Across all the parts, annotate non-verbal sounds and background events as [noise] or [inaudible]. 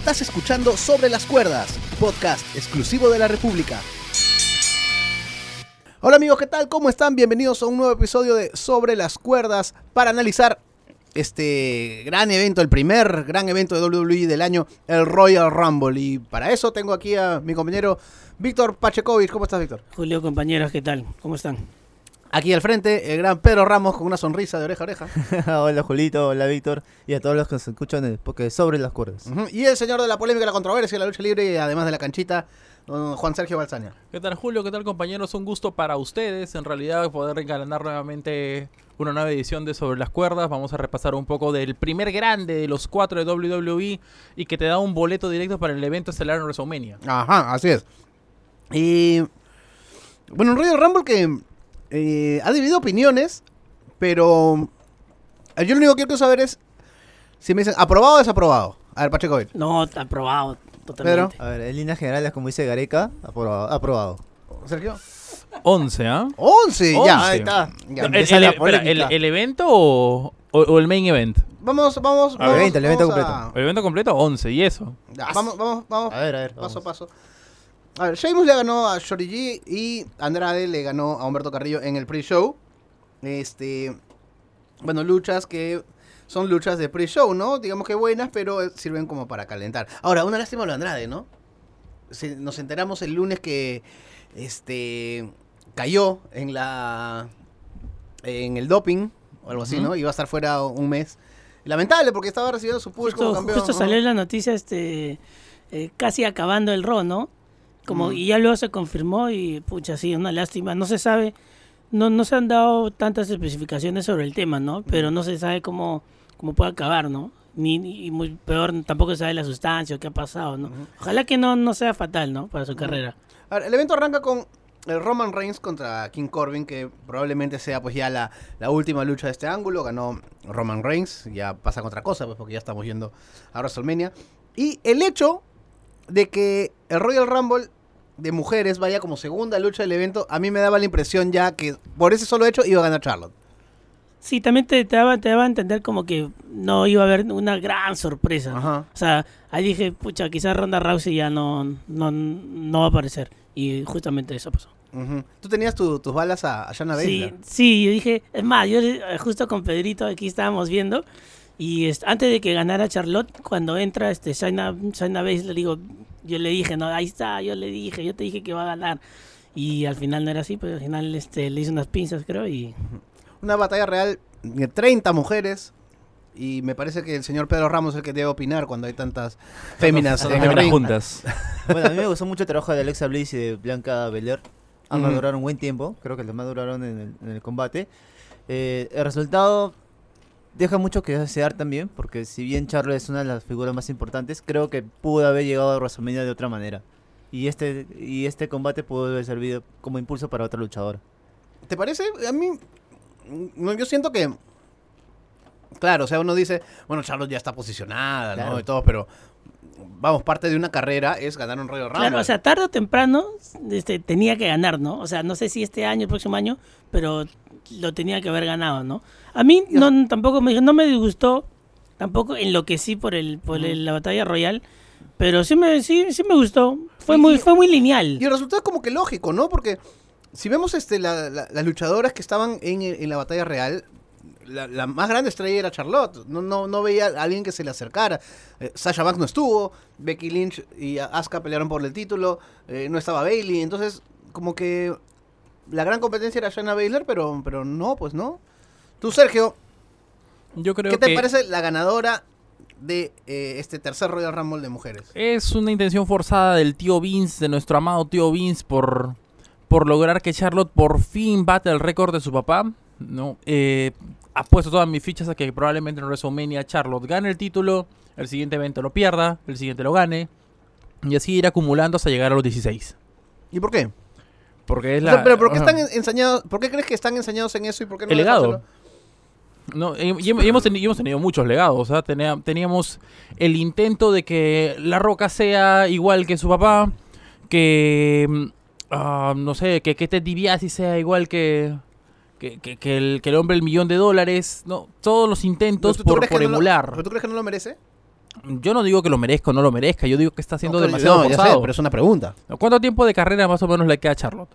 Estás escuchando Sobre las Cuerdas, podcast exclusivo de la República. Hola amigos, ¿qué tal? ¿Cómo están? Bienvenidos a un nuevo episodio de Sobre las Cuerdas para analizar este gran evento, el primer gran evento de WWE del año, el Royal Rumble. Y para eso tengo aquí a mi compañero Víctor Pachekovic. ¿Cómo estás, Víctor? Julio, compañeros, ¿qué tal? ¿Cómo están? Aquí al frente, el gran Pedro Ramos con una sonrisa de oreja a oreja. [laughs] hola Julito, hola Víctor y a todos los que nos escuchan en el podcast sobre las cuerdas. Y el señor de la polémica, la controversia, la lucha libre y además de la canchita, don Juan Sergio Balsaña. ¿Qué tal Julio? ¿Qué tal compañeros? Un gusto para ustedes. En realidad poder enganar nuevamente una nueva edición de Sobre las Cuerdas. Vamos a repasar un poco del primer grande de los cuatro de WWE y que te da un boleto directo para el evento estelar en WrestleMania. Ajá, así es. Y bueno, un Royal Rumble que eh, ha dividido opiniones, pero eh, yo lo único que quiero saber es si me dicen aprobado o desaprobado. A ver, Pacheco. No, está aprobado totalmente. A ver, en líneas generales, como dice Gareca, aprobado. aprobado. Sergio. 11, ¿ah? 11, ya, Once. ahí está. Ya. ¿El, el- la espera, el- el evento o, o- o el main event? Vamos, vamos, evento, el evento vamos a- El evento completo, 11, y eso. Vamos, vamos, vamos. A ver, a ver. Paso a paso. A ver, Sheamus le ganó a Shorty G y Andrade le ganó a Humberto Carrillo en el pre-show. Este. Bueno, luchas que son luchas de pre-show, ¿no? Digamos que buenas, pero sirven como para calentar. Ahora, una lástima lo de Andrade, ¿no? Se- nos enteramos el lunes que. Este. Cayó en la. En el doping o algo así. ¿no? Iba a estar fuera un mes. Lamentable porque estaba recibiendo su push como Justo, campeón. justo ¿no? salió la noticia, este, eh, casi acabando el Raw, ¿no? Como, Mm. Y ya luego se confirmó y, pucha, sí, una lástima. No se sabe, no, no se han dado tantas especificaciones sobre el tema, ¿no? Pero no se sabe cómo, cómo puede acabar, ¿no? Ni, ni- y muy peor, tampoco se sabe la sustancia o qué ha pasado, ¿no? Ojalá que no, no sea fatal, ¿no? Para su carrera. A ver, el evento arranca con el Roman Reigns contra King Corbin, que probablemente sea pues ya la, la última lucha de este ángulo. Ganó Roman Reigns, ya pasa con otra cosa, pues porque ya estamos yendo a WrestleMania. Y el hecho de que el Royal Rumble de mujeres vaya como segunda lucha del evento, a mí me daba la impresión ya que por ese solo hecho iba a ganar Charlotte. Sí, también te, te daba, te daba a entender como que no iba a haber una gran sorpresa. Ajá. O sea, ahí dije, pucha, quizás Ronda Rousey ya no, no, no va a aparecer. Y justamente eso pasó. Tú tenías tu- tus balas a, a Shayna Sí, sí, yo dije, es más, yo eh, justo con Pedrito aquí estábamos viendo. Y es- antes de que ganara Charlotte, cuando entra este Shayna, Shayna Baszler, digo, yo le dije, no, ahí está, yo le dije, yo te dije que va a ganar. Y al final no era así, pues al final este, le hice unas pinzas, creo, y Una batalla real de 30 mujeres. Y me parece que el señor Pedro Ramos es el que debe opinar cuando hay tantas [laughs] féminas en el Féminas ring. juntas. [laughs] Bueno, a mí me gustó mucho el trabajo de Alexa Bliss y de Blanca Belair. Ambas duraron un buen tiempo, creo que los más duraron en el, en el combate. Eh, el resultado deja mucho que desear también, porque si bien Charlotte es una de las figuras más importantes, creo que pudo haber llegado a WrestleMania de otra manera. Y este, y este combate pudo haber servido como impulso para otra luchadora. ¿Te parece? A mí, no, yo siento que, claro, o sea, uno dice, bueno, Charlotte ya está posicionada, ¿no? Y todo, pero, vamos, parte de una carrera es ganar un Royal Rumble. Claro, o sea, tarde o temprano este, tenía que ganar, ¿no? O sea, no sé si este año, el próximo año, pero lo tenía que haber ganado, ¿no? A mí no, tampoco me, no me disgustó, tampoco enloquecí por el por el- la batalla royal, pero sí me, sí, sí me gustó. Fue Y- muy, fue muy lineal. Y el resultado es como que lógico, ¿no? Porque si vemos este, la- la- las luchadoras que estaban en, en la batalla real, la, la más grande estrella era Charlotte. No, no, no veía a alguien que se le acercara. Eh, Sasha Banks no estuvo, Becky Lynch y Asuka pelearon por el título, eh, no estaba Bailey. Entonces, como que la gran competencia era Shayna Baszler, pero, pero no, pues no. Tú, Sergio, Yo creo ¿qué te que parece la ganadora de eh, este tercer Royal Rumble de mujeres? es una intención forzada del tío Vince, de nuestro amado tío Vince, por, por lograr que Charlotte por fin bate el récord de su papá. ¿no? Eh, apuesto todas mis fichas a que probablemente en WrestleMania Charlotte gane el título, el siguiente evento lo pierda, el siguiente lo gane, y así ir acumulando hasta llegar a los 16. ¿Y por qué? Porque es O la... sea, pero ¿por qué están en- enseñados? ¿Por qué crees que están enseñados en eso y por qué no El legado. No, y, y hemos, y hemos teni- y hemos tenido muchos legados. Tenea- teníamos el intento de que La Roca sea igual que su papá, que ah, no sé, que, que Ted DiBiase sea igual que, que, que- que el, que el hombre del millón de dólares. No, todos los intentos ¿Pero tú- tú por, por no lo- emular. ¿Pero tú crees que no lo merece? Yo no digo que lo merezca o no lo merezca, yo digo que está siendo No, demasiado no, ya sé, pero es una pregunta. ¿Cuánto tiempo de carrera más o menos le queda a Charlotte?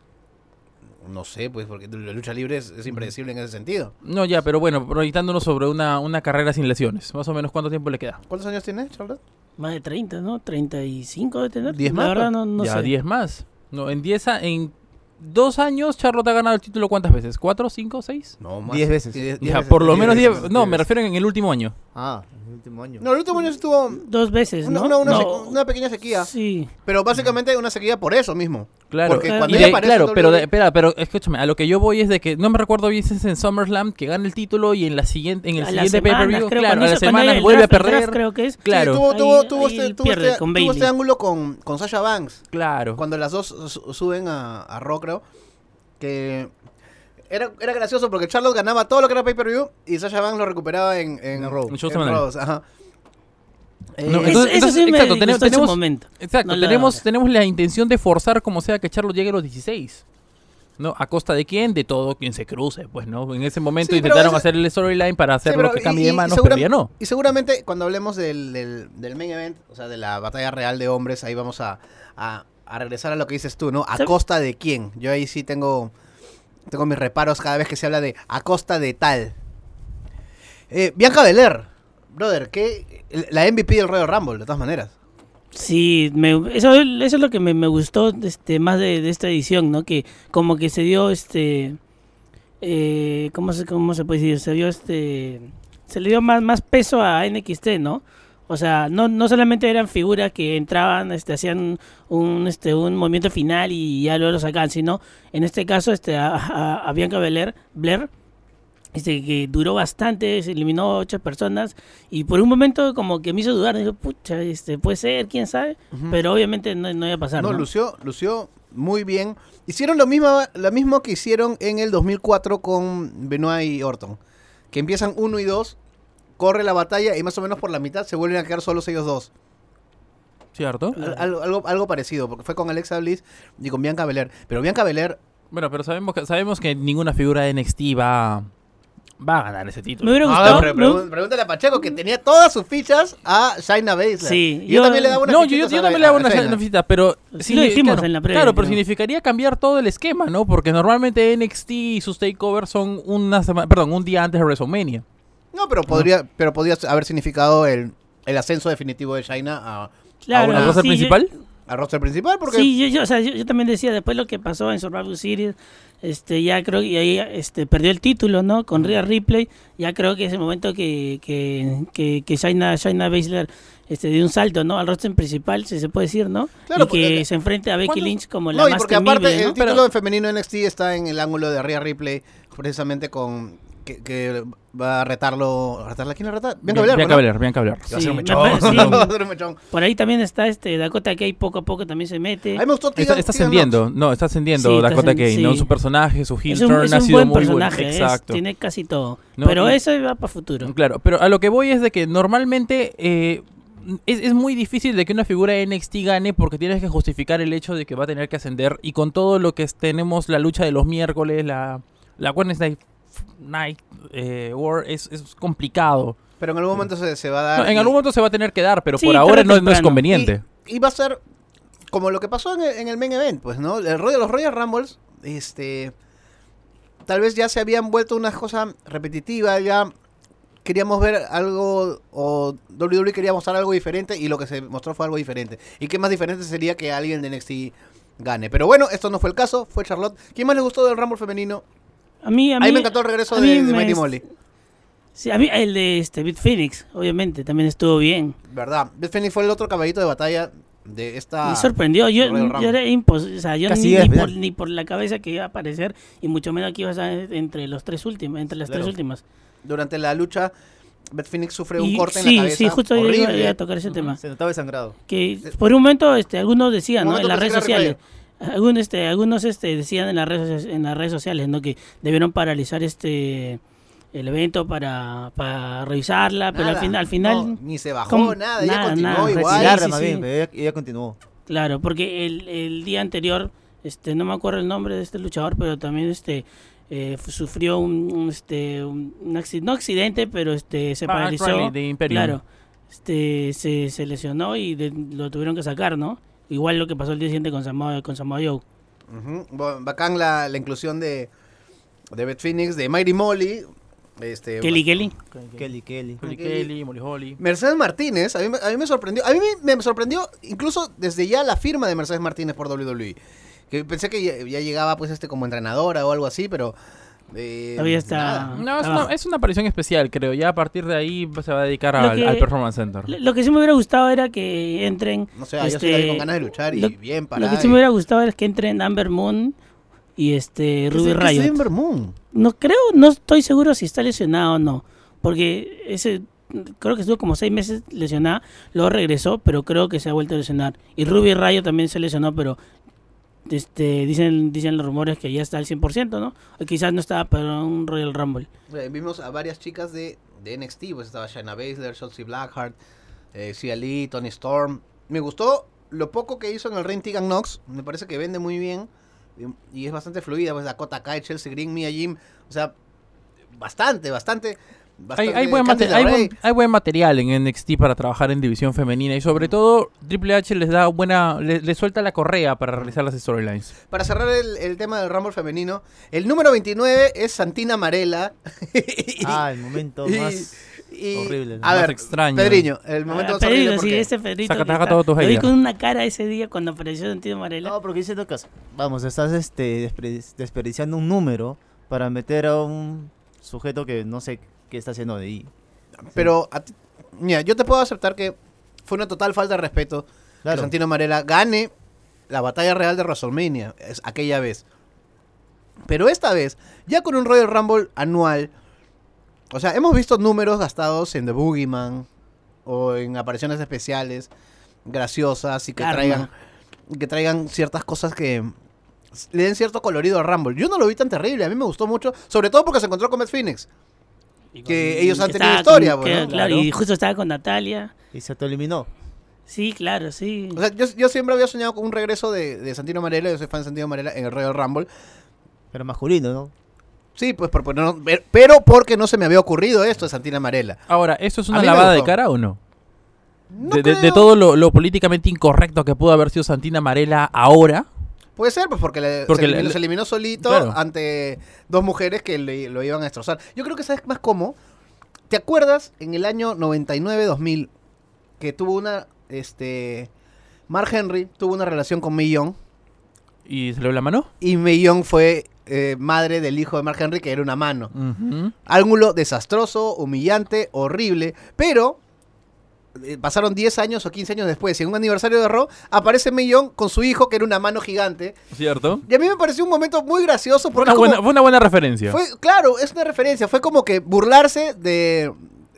No sé, pues, porque la lucha libre es, es impredecible en ese sentido. No, ya, pero bueno, proyectándonos sobre una, una carrera sin lesiones. Más o menos, ¿cuánto tiempo le queda? ¿Cuántos años tiene, Charlotte? Más de 30, ¿no? 35 de tener. ¿Diez La más, verdad pues? no, no ya, sé. 10 más. No, en 10 a- en dos años Charlotte ha ganado el título ¿cuántas veces? ¿Cuatro, cinco, seis? No, más. Diez veces. Diez- diez Ya, veces, por lo diez menos veces, 10. diez No, me refiero en el último año. Ah, el último año. No, el último año estuvo Dos veces, una, ¿no? una, una No, una pequeña sequía. Sí. Pero básicamente una sequía por eso mismo. Claro, Porque Claro. cuando y ella de- aparece claro, en pero, de- espera, pero escúchame, a lo que yo voy es de que no me recuerdo bien si es en SummerSlam que gana el título y en la siguiente en el A siguiente semanas, pay-per-view, claro, a la semana el vuelve a draft perder. creo que es. sí, Claro, tuvo, Ahí- tuvo, tuvo ahí este, tuvo pierde este- con tuvo este Bayley. ángulo con, con Sasha Banks. claro. Cuando las dos su- suben a, a Raw, creo. Que era, era gracioso porque Charlotte ganaba todo lo que era pay-per-view y Sasha Banks lo recuperaba en, en, En Raw. En ajá. Eh, No, Eso- entonces- eso sí me exacto, tenemos- tenemos- momento. Exacto, No la- tenemos, tenemos la intención de forzar como sea que Charlotte llegue a los 16. ¿No? ¿A costa de quién? De todo quien se cruce, pues, ¿no? En ese momento Sí, intentaron ese- hacer el storyline para Sí, hacerlo pero que cambie y- de manos, segura- pero ya no. Y seguramente cuando hablemos del, del, del main event, o sea, de la batalla real de hombres, ahí vamos a, a, a regresar a lo que dices tú, ¿no? ¿A ¿Sabes? costa de quién? Yo ahí sí tengo, tengo mis reparos cada vez que se habla de a costa de tal. Eh, Bianca Belair, brother, que la MVP del Royal Rumble, de todas maneras. Sí, me, eso, es lo que me, gustó este, más de, esta edición, ¿no? Que como que se dio este... Eh, ¿cómo, se, ¿Cómo se puede decir? Se dio este... Se le dio más, peso a NXT, ¿no? O sea, no, no solamente eran figuras que entraban, este, hacían un, este, un movimiento final y ya luego lo sacaban, sino en este caso este, a, a- Bianca Blair, este, que duró bastante, se eliminó ocho personas y por un momento como que me hizo dudar, digo, pucha, este, puede ser, quién sabe, pero obviamente no, no iba a pasar. No, ¿no? lució, lució muy bien. Hicieron lo mismo, lo mismo que hicieron en el 2004 con Benoit y Orton. Que empiezan uno y dos, corre la batalla y más o menos por la mitad se vuelven a quedar solos ellos dos. ¿Cierto? Al- Algo, algo, algo parecido, porque fue con Alexa Bliss y con Bianca Belair. Pero Bianca Belair, Bueno, pero sabemos que, sabemos que ninguna figura de NXT va, va a ganar ese título. Me hubiera a gustado. ver, me- pregun- pregúntale a Pacheco que tenía todas sus fichas a Shaina Baszler. Sí, yo, yo- también le daba una No, yo, yo, yo también le hago una visita, pero... Sí lo dijimos en la previa, Claro, pero creo. significaría cambiar todo el esquema, ¿no? Porque normalmente NXT y sus takeovers son una semana, perdón, un día antes de WrestleMania. No, pero podría, pero podría haber significado el, el ascenso definitivo de Shaina a, Claro, una- ¿Al roster sí, yo- principal? Al roster principal, porque Sí, yo, yo, o sea, yo, yo también decía, después lo que pasó en Survivor Series, este, ya creo que ahí este, perdió el título, ¿no? Con Rhea Ripley, ya creo que es el momento que, que, que, que Shayna, Shayna Baszler este, dio un salto, ¿no? Al roster principal, si se puede decir, ¿no? Claro, y que porque- se enfrente a Becky ¿Cuándo? Lynch como la No, y más porque temible, aparte ¿no? el título Pero- de femenino NXT está en el ángulo de Rhea Ripley, precisamente con que, que va a retarlo, ¿a retarla quién la reta? Bianca Belair, Bianca. Belair, Bianca Belair. Que Va a Sí, ser un me mechón. parece- sí. Va a ser un mechón. Por ahí también está este Dakota Kai, poco a poco también se mete. Me gustó Está, está ascendiendo, no, está ascendiendo Sí, está Dakota ascend- Kane, ¿no? Su personaje, su heel es un, turn es ha sido buen muy bueno. personaje, es- Exacto. tiene casi todo. No, pero eso va para futuro. Claro, pero a lo que voy es de que normalmente eh, es, es muy difícil de que una figura de NXT gane porque tienes que justificar el hecho de que va a tener que ascender y con todo lo que es- tenemos la lucha de los miércoles, la, la Wednesday Night eh, War es, es complicado. Pero en algún momento se, se va a dar. No, en y- algún momento se va a tener que dar, pero Sí, por ahora no, no es conveniente. Y, y va a ser como lo que pasó en el, en el main event, pues, ¿no? El rollo, los Royal Rumbles, este. Tal vez ya se habían vuelto una cosa repetitiva, ya queríamos ver algo, o WWE quería mostrar algo diferente, y lo que se mostró fue algo diferente. ¿Y qué más diferente sería que alguien de NXT gane? Pero bueno, esto no fue el caso, fue Charlotte. ¿Quién más le gustó del Rumble femenino? A mí, a A mí, me encantó el regreso de, de Mighty Molly. Sí, a mí el de este Bit Phoenix, obviamente, también estuvo bien. ¿Verdad? Beth Phoenix fue el otro caballito de batalla de esta... Me sorprendió. Yo, yo era imposible. O sea, yo ni, llega ni por, final. ni por la cabeza que iba a aparecer, y mucho menos que iba a estar entre los tres últimos, entre las Claro. tres últimas. Durante la lucha, Beth Phoenix sufre un Y corte en sí, la cabeza. sí, justo yo iba, horrible. iba a tocar ese tema. Se notaba sangrado. Que por un momento, este, algunos decían, ¿no? En las redes sociales. Algunos, este, algunos, este, decían en las redes, en las redes sociales, ¿no? Que debieron paralizar este el evento para, para revisarla, pero al Nada, final, al final, no, ni se bajó, ¿cómo? nada, ella Nada, continuó nada, igual. Sí, sí, más sí. bien, pero ella, ella continuó. Claro, porque el, el día anterior, este, no me acuerdo el nombre de este luchador, pero también este eh, sufrió un, un, este un, un acci- no accidente, pero este se Matt paralizó. Riley de Imperium. Claro. este, se, se lesionó y de- lo tuvieron que sacar, ¿no? Igual lo que pasó el día siguiente con Samoa, con Samoa Joe. Ujú. Bo- Bacán la, la inclusión de, de Beth Phoenix, de Mighty Molly. Este, Kelly Kelly. Kelly, Kelly. Kelly Kelly, Molly Holly. Mercedes Martínez, a mí, me- a mí me sorprendió. A mí me, me sorprendió incluso desde ya la firma de Mercedes Martínez por WWE. Que pensé que ya, ya llegaba pues este como entrenadora o algo así, pero... eh, Todavía está- nada. No, es una, es una aparición especial, creo. Ya a partir de ahí se va a dedicar Lo al, que- al Performance Center. Lo lo que sí me hubiera gustado era que entren. No sé, yo este, soy con ganas de luchar y lo- bien Lo para. que sí me hubiera gustado es que entren Amber Moon y este Ruby Riot. Moon? No creo, no estoy seguro si está lesionado o no. Porque ese creo que estuvo como seis meses lesionada, luego regresó, pero creo que se ha vuelto a lesionar. Y Ruby Rayo también se lesionó, pero este dicen dicen los rumores que ya está al 100%, ¿no? Quizás no estaba para un Royal Rumble. Eh, vimos a varias chicas de, de NXT, pues estaba Shayna Baszler, Shotzi Blackheart, eh, Lee, Tony Storm. Me gustó lo poco que hizo en el ring Tegan Knox, me parece que vende muy bien y, y es bastante fluida, pues Dakota Kai, Chelsea Green, Mia Jim, o sea, bastante, bastante. Hay, buen Candice mate- hay, LeRae. buen, hay buen material en NXT para trabajar en división femenina y sobre todo Triple H les da buena, le, le suelta la correa para realizar las storylines. Para cerrar el, el tema del Rumble femenino, el número 29 es Santina Marella. [laughs] Ah, el momento Y- más y- horrible. A Más ver, extraño. Pedriño, el momento Ah, más horrible Pedrito, sí, porque- ese Pedrito. Saca- todo lo vi con una cara ese día cuando apareció Sentido Marela. No, porque dice caso. Vamos, estás este, desperdi- desperdiciando un número para meter a un sujeto que no sé qué está haciendo de ahí. Pero, a ti- mira, yo te puedo aceptar que fue una total falta de respeto Claro. que Santino Marella gane la batalla real de WrestleMania es, aquella vez. Pero esta vez, ya con un Royal Rumble anual, o sea, hemos visto números gastados en The Boogeyman o en apariciones especiales graciosas y que Karma. traigan que traigan ciertas cosas que le den cierto colorido al Rumble. Yo no lo vi tan terrible, a mí me gustó mucho, sobre todo porque se encontró con Beth Phoenix. Y que ellos han tenido historia, con- pues, que- ¿no? Claro, Claro. y justo estaba con Natalia. Y se te eliminó. Sí, claro, sí. O sea, yo, yo siempre había soñado con un regreso de, de Santino Marella, yo soy fan de Santino Marella en el Royal Rumble. Pero masculino, ¿no? Sí, pues por, por no- ver- pero porque no se me había ocurrido esto de Santina Marella. Ahora, ¿esto es una lavada de cara o no? No de, de- de creo. todo lo, lo políticamente incorrecto que pudo haber sido Santina Marella ahora. Puede ser, pues porque, le- Porque se, eliminó, le- se eliminó solito Claro. ante dos mujeres que le- lo iban a destrozar. Yo creo que sabes más cómo. ¿Te acuerdas en el año 99-2000 que tuvo una, este, Mark Henry tuvo una relación con Young ¿Y se le dio la mano? y Young fue eh, madre del hijo de Mark Henry que era una mano. Ujú. ángulo desastroso, humillante, horrible, pero pasaron 10 años o 15 años después, y en un aniversario de Raw, aparece Millón con su hijo, que era una mano gigante, ¿Cierto? y a mí me pareció un momento muy gracioso, Fue porque una, es como- buena, fue una buena referencia. fue, claro, es una referencia, fue como que burlarse de...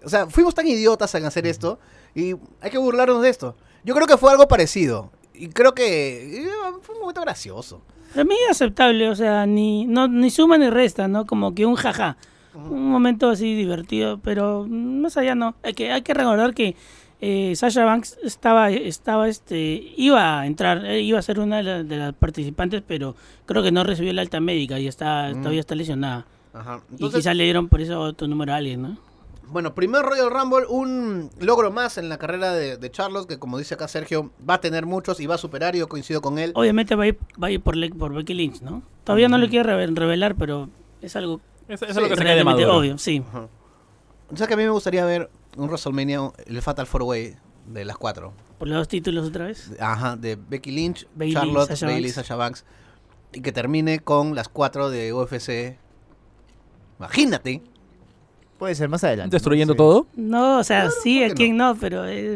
O sea, fuimos tan idiotas en hacer esto, y hay que burlarnos de esto. Yo creo que fue algo parecido, y creo que eh, fue un momento gracioso. Para mí es aceptable, o sea, ni, no, ni suma ni resta, ¿no? Como que un jaja. Un momento así divertido, pero más allá no. Hay que, hay que recordar que eh, Sasha Banks estaba, estaba, este, iba a entrar, eh, iba a ser una de, la- de las participantes, pero creo que no recibió la alta médica y está, Mm. todavía está lesionada. Ajá. y quizás le dieron por eso otro número a alguien, ¿no? Bueno, primer Royal Rumble, un logro más en la carrera de, de Charlos, que como dice acá Sergio, va a tener muchos y va a superar, yo coincido con él. Obviamente va a ir, va a ir por, Le- por Becky Lynch, ¿no? Todavía no lo quiere reve- revelar, pero es algo Eso, eso Sí, es lo que se cae de maduro. obvio, sí. Ajá. O sea que a mí me gustaría ver un WrestleMania, el Fatal Four Way de las cuatro. Por los dos títulos otra vez. Ajá, de Becky Lynch, Charlotte, Sasha Bailey, Banks. Sasha Banks. Y que termine con las cuatro de UFC. Imagínate. Puede ser más adelante. Destruyendo Sí. todo. No, o sea, sí, ¿por a qué no, pero eh,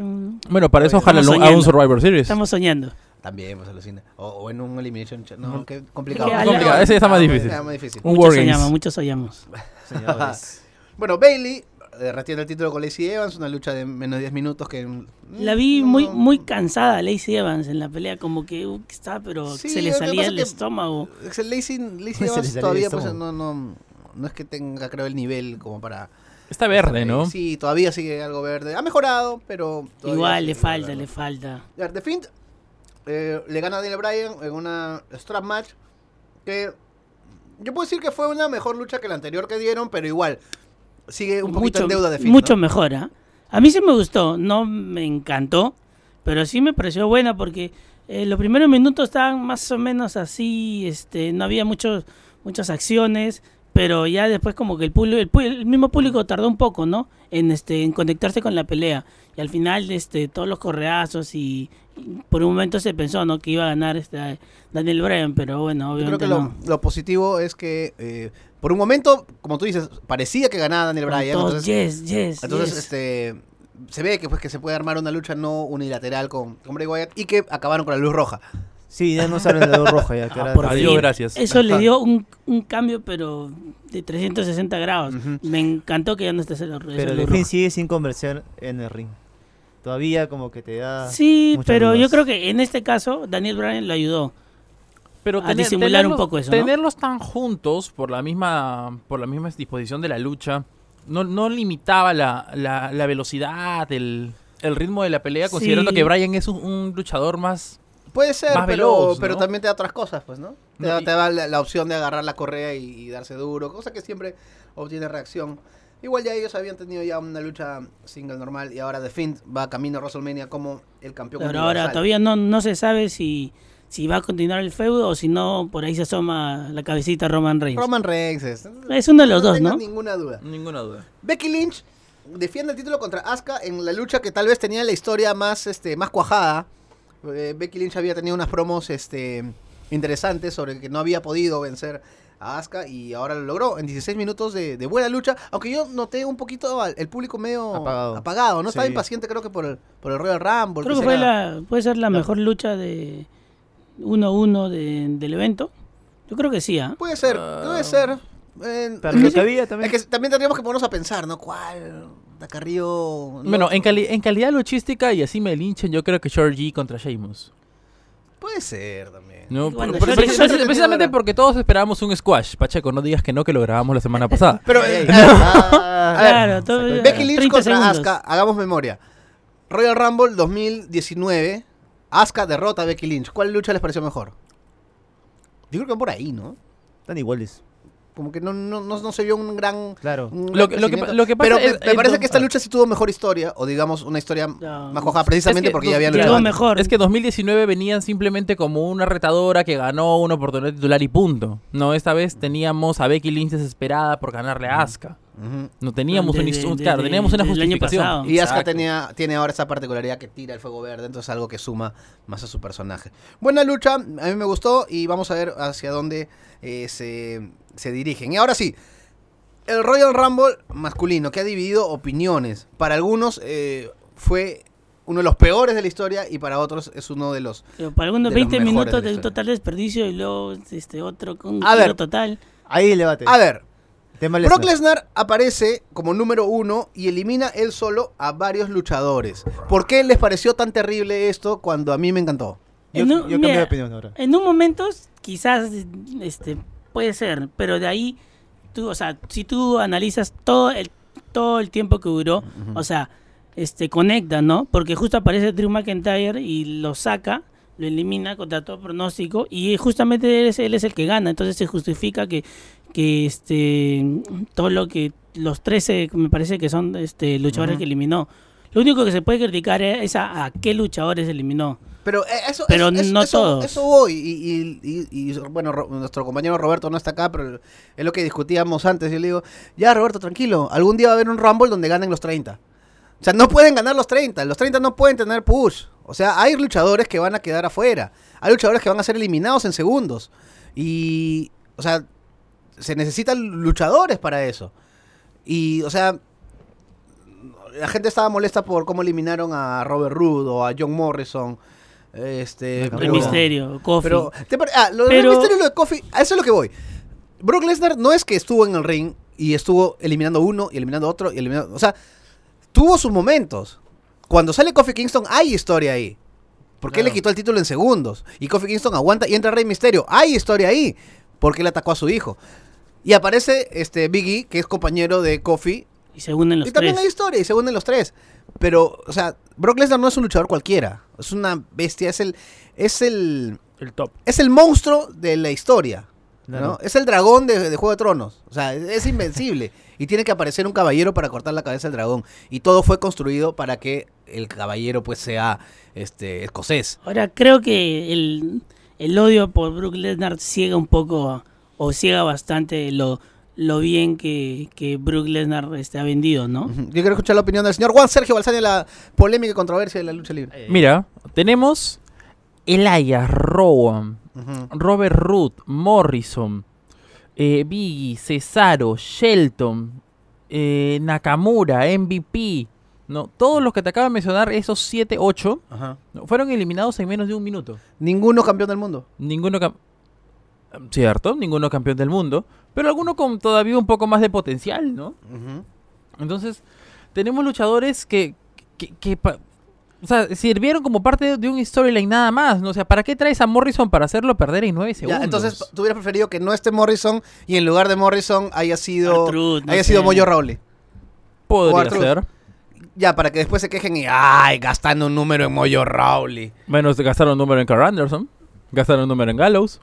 Bueno, para eso ojalá a un soñando. Survivor Series. estamos soñando. También, pues alucina. O, o en un Elimination. No, qué complicado. Es que complicado. ese está más Ah, difícil. está más difícil. Un Muchos Games. soñamos, muchos soñamos. [laughs] Señores. Bueno, Bailey retiene el título con Lacey Evans, una lucha de menos de 10 minutos que... mm, La vi no- muy muy cansada, Lacey Evans, en la pelea, como que uh, que estaba, pero Sí, se le salía el es que- estómago. Lacey, Lacey [laughs] Evans todavía pues, no, no, no es que tenga, creo, el nivel como para... Está verde, ¿no? Sí, todavía sigue algo verde. Ha mejorado, pero... Igual le falta, verde. le falta. A ver, The Fiend eh, le gana a Daniel Bryan en una strap match que yo puedo decir que fue una mejor lucha que la anterior que dieron, pero igual sigue un poquito mucho en deuda de Fiend. mucho ¿no? mejor, ¿ah? A mí sí me gustó, no me encantó, pero sí me pareció buena porque eh, los primeros minutos estaban más o menos así, este, no había muchos, muchas acciones, pero ya después como que el, público, el, el mismo público tardó un poco, ¿no? En, este, en conectarse con la pelea. Y al final, este, todos los correazos y, y por un momento se pensó, ¿no? Que iba a ganar este, Daniel Bryan, pero bueno, Yo creo obviamente que lo, no. lo positivo es que eh, por un momento, como tú dices, parecía que ganaba Daniel Bryan. Entonces, yes, yes, entonces yes. este se ve que pues que se puede armar una lucha no unilateral con, con Bray Wyatt y que acabaron con la luz roja. Sí, ya no salen de la luz roja ya. [laughs] que Ah, por Adiós, gracias. Eso le dio [laughs] un, un cambio, pero de 360 grados. Me encantó que ya no esté esa luz Pero roja. el fin sigue sin conversar en el ring. Todavía como que te da... Sí, pero yo creo que en este caso Daniel Bryan lo ayudó. Pero a disimular un tenerlos- poco eso, ¿no? Tenerlos tan juntos por la misma por la misma disposición de la lucha no, no limitaba la, la, la velocidad, el, el ritmo de la pelea, Sí. considerando que Bryan es un, un luchador más... Puede ser, Más pero, veloz, pero ¿no? también te da otras cosas, pues, ¿no? Te, da, y- te da la, la opción de agarrar la correa y, y darse duro, cosa que siempre obtiene reacción. Igual ya ellos habían tenido ya una lucha single normal y ahora The Fiend va camino a WrestleMania como el campeón Pero ahora todavía no, no se sabe si, si va a continuar el feudo o si no, por ahí se asoma la cabecita Roman Reigns. Roman Reigns es. Es uno de los dos, ¿no? ninguna duda. Ninguna duda. Becky Lynch defiende el título contra Asuka en la lucha que tal vez tenía la historia más, este, más cuajada. Eh, Becky Lynch había tenido unas promos este, interesantes sobre que no había podido vencer a Asuka y ahora lo logró en 16 minutos de, de buena lucha. Aunque yo noté un poquito al- el público medio Apagado. apagado, ¿no? Estaba impaciente creo que por el, por el Royal Rumble. Creo que fue la, puede ser la mejor lucha de 1-1 de- del evento. Yo creo que sí, ¿ah? Puede ser, Ah. puede ser. Eh, Pero es que- también... es que también tendríamos que ponernos a pensar, ¿no? ¿Cuál? Da Carrillo. Bueno, no- en, cali- en calidad luchística y así me linchen, yo creo que Short G contra Sheamus. Puede ser también. No, bueno, por- precisamente- porque todos esperábamos un squash. Pacheco, no digas que no, que lo grabamos la semana [laughs] pasada. Pero, eh, [laughs] ah, A ver, Claro, todo- sacó- Becky Lynch 30 contra segundos. Asuka, hagamos memoria. Royal Rumble 2019, Asuka derrota a Becky Lynch. ¿Cuál lucha les pareció mejor? Yo creo que por ahí, ¿no? Están iguales. Como que no, no, no, no se vio un gran... Claro. un Lo gran lo que lo que pasa Pero es- me, me es parece que esta lucha sí tuvo mejor historia, o digamos una historia No. más cuajada, precisamente Es que porque ya luchado. antes. mejor. Es que 2019 venían simplemente como una retadora que ganó una oportunidad titular y punto. No, esta vez teníamos a Becky Lynch desesperada por ganarle a Asuka. No teníamos un, Desde- un- claro, desde- teníamos una justificación. Y Asuka tenía, tiene ahora esa particularidad que tira el fuego verde, entonces algo que suma más a su personaje. Buena lucha, a mí me gustó y vamos a ver hacia dónde eh, se, se dirigen. Y ahora sí, el Royal Rumble masculino que ha dividido opiniones. Para algunos eh, fue uno de los peores de la historia y para otros es uno de los... Pero para algunos de los 20 mejores minutos de de total desperdicio y luego este otro con un A ver. total. Ahí el debate. A ver, Tema Brock Lesnar. Aparece como número uno y elimina él solo a varios luchadores. ¿Por qué les pareció tan terrible esto cuando a mí me encantó? Yo, En un- yo cambié mira, de opinión ahora. En un momento quizás este puede ser, pero de ahí tú, o sea, si tú analizas todo el todo el tiempo que duró, o sea, este conecta, ¿no? Porque justo aparece Drew McIntyre y lo saca, lo elimina contra todo pronóstico y justamente él es, él es el que gana, entonces se justifica que que este todo lo que los 13 me parece que son este luchadores que eliminó. Lo único que se puede criticar es a, a qué luchadores eliminó. Pero eh, eso, Pero eso- no eso- todos. Eso voy. Y, y- y- y, bueno, Ro- nuestro compañero Roberto no está acá, pero es lo que discutíamos antes. Yo le digo, ya Roberto, tranquilo. Algún día va a haber un Rumble donde ganen los 30. O sea, no pueden ganar los 30. Los 30 no pueden tener push. O sea, hay luchadores que van a quedar afuera. Hay luchadores que van a ser eliminados en segundos. Y, o sea, se necesitan luchadores para eso. Y, o sea, la gente estaba molesta por cómo eliminaron a Robert Roode o a John Morrison. Este, El pero- misterio, Kofi. pero, ¿te ah, lo Pero- del misterio y lo de Kofi, a eso es lo que voy. Brock Lesnar no es que estuvo en el ring y estuvo eliminando uno y eliminando otro y eliminando, o sea, tuvo sus momentos. Cuando sale Kofi Kingston hay historia ahí. Porque él le Claro. quitó el título en segundos. Y Kofi Kingston aguanta y entra Rey Misterio. Hay historia ahí. Porque él atacó a su hijo. Y aparece este Biggie, que es compañero de Kofi. y se unen los y también tres. hay historia y se unen los tres. Pero, o sea, Brock Lesnar no es un luchador cualquiera. Es una bestia. Es el. Es el El top. es el monstruo de la historia. ¿no? Es el dragón de, de Juego de Tronos. O sea, es, invencible. [laughs] y tiene que aparecer un caballero para cortar la cabeza del dragón. Y todo fue construido para que el caballero pues sea este escocés. Ahora, creo que el, el odio por Brook Lesnar ciega un poco, o ciega bastante lo, lo bien que, que Brook Lesnar este, ha vendido, ¿no? Yo quiero escuchar la opinión del señor Juan Sergio Balsani de la polémica y controversia de la lucha libre. Mira, tenemos Elias, Rowan. Robert Root, Morrison, eh, Biggie, Cesaro, Shelton, eh, Nakamura, MVP. No, todos los que te acabo de mencionar, esos 7, 8, Ajá. fueron eliminados en menos de un minuto. Ninguno campeón del mundo. Ninguno cam- cierto, ninguno campeón del mundo, pero alguno con todavía un poco más de potencial, ¿no? Entonces, tenemos luchadores que, que, que pa- o sea, sirvieron como parte de un storyline nada más, ¿no? O sea, ¿para qué traes a Morrison para hacerlo perder en nueve segundos? Ya, entonces, tú hubieras preferido que no esté Morrison y en lugar de Morrison haya sido no haya sé. sido Moyo Rawley. podría Cuatro. ser. Ya, para que después se quejen y ay, gastando un número en Moyo Rawley. Bueno, gastaron un número en Carl Anderson, gastaron un número en Gallows.